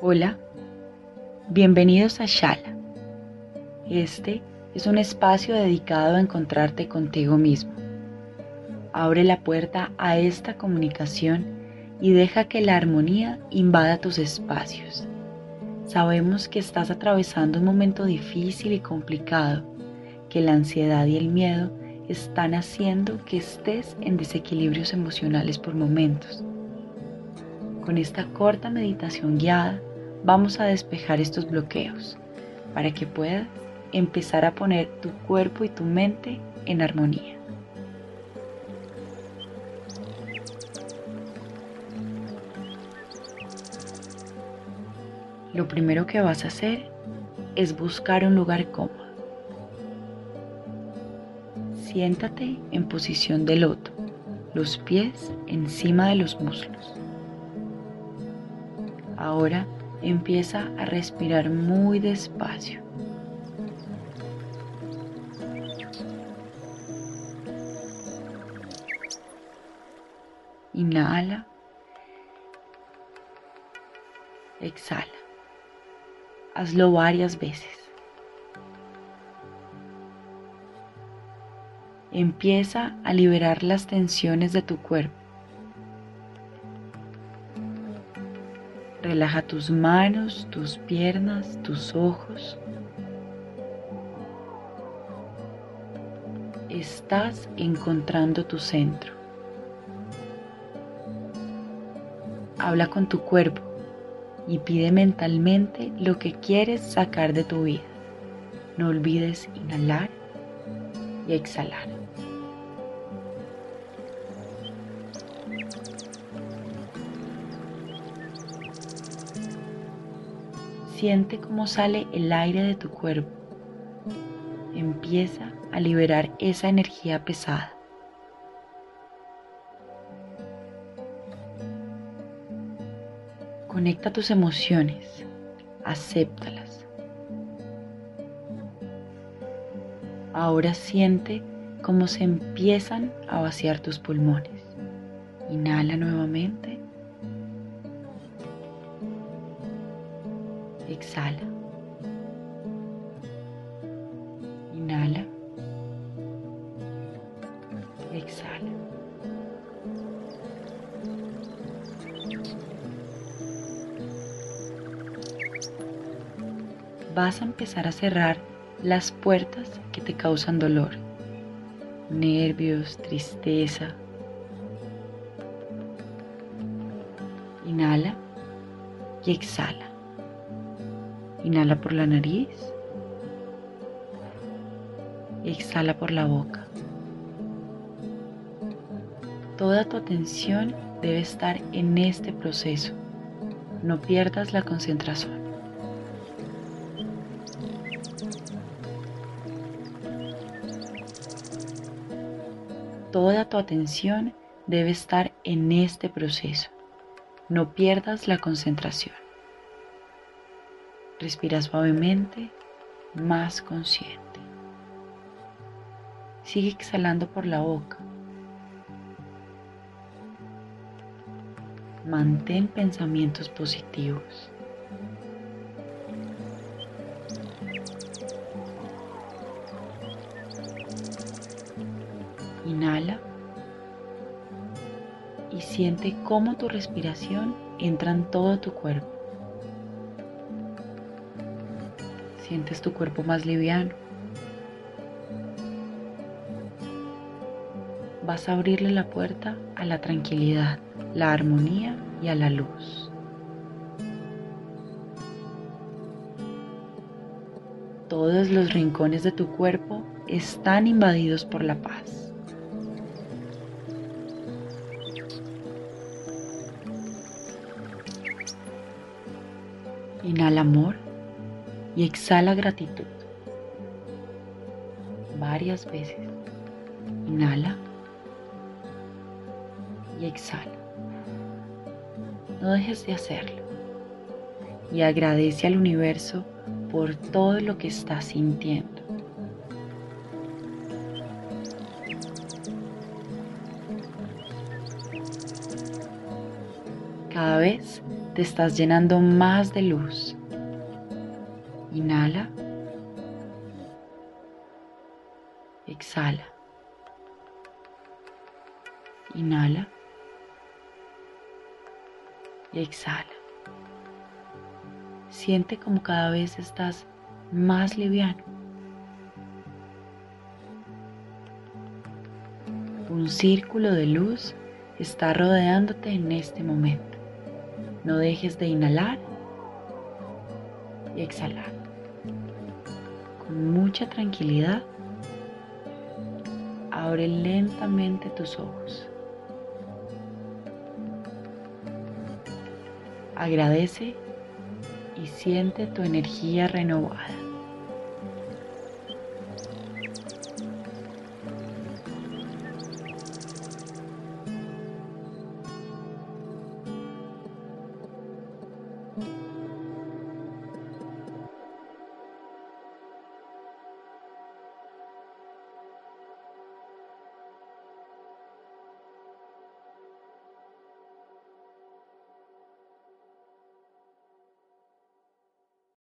Hola, bienvenidos a Shala. Este es un espacio dedicado a encontrarte contigo mismo. Abre la puerta a esta comunicación y deja que la armonía invada tus espacios. Sabemos que estás atravesando un momento difícil y complicado, que la ansiedad y el miedo están haciendo que estés en desequilibrios emocionales por momentos. Con esta corta meditación guiada, vamos a despejar estos bloqueos para que puedas empezar a poner tu cuerpo y tu mente en armonía. Lo primero que vas a hacer es buscar un lugar cómodo. Siéntate en posición de loto, los pies encima de los muslos. Ahora Empieza a respirar muy despacio. Inhala. Exhala. Hazlo varias veces. Empieza a liberar las tensiones de tu cuerpo. Relaja tus manos, tus piernas, tus ojos. Estás encontrando tu centro. Habla con tu cuerpo y pide mentalmente lo que quieres sacar de tu vida. No olvides inhalar y exhalar. Siente cómo sale el aire de tu cuerpo. Empieza a liberar esa energía pesada. Conecta tus emociones, acéptalas. Ahora siente cómo se empiezan a vaciar tus pulmones. Inhala nuevamente. exhala. Inhala. Exhala. Vas a empezar a cerrar las puertas que te causan dolor, nervios, tristeza. Inhala y exhala. Inhala por la nariz. exhala por la boca. Toda tu atención debe estar en este proceso. No pierdas la concentración. Toda tu atención debe estar en este proceso. No pierdas la concentración. Respira suavemente, más consciente. Sigue exhalando por la boca. Mantén pensamientos positivos. Inhala y siente cómo tu respiración entra en todo tu cuerpo. Sientes tu cuerpo más liviano. Vas a abrirle la puerta a la tranquilidad, la armonía y a la luz. Todos los rincones de tu cuerpo están invadidos por la paz. Inhala amor y exhala gratitud. Varias veces. Inhala y exhala. No dejes de hacerlo. Y agradece al universo por todo lo que estás sintiendo. Cada vez te estás llenando más de luz. Inhala. Exhala. Inhala. Exhala. Siente como cada vez estás más liviano. Un círculo de luz está rodeándote en este momento. No dejes de inhalar y exhalar. Con mucha tranquilidad, abre lentamente tus ojos. Agradece y siente tu energía renovada.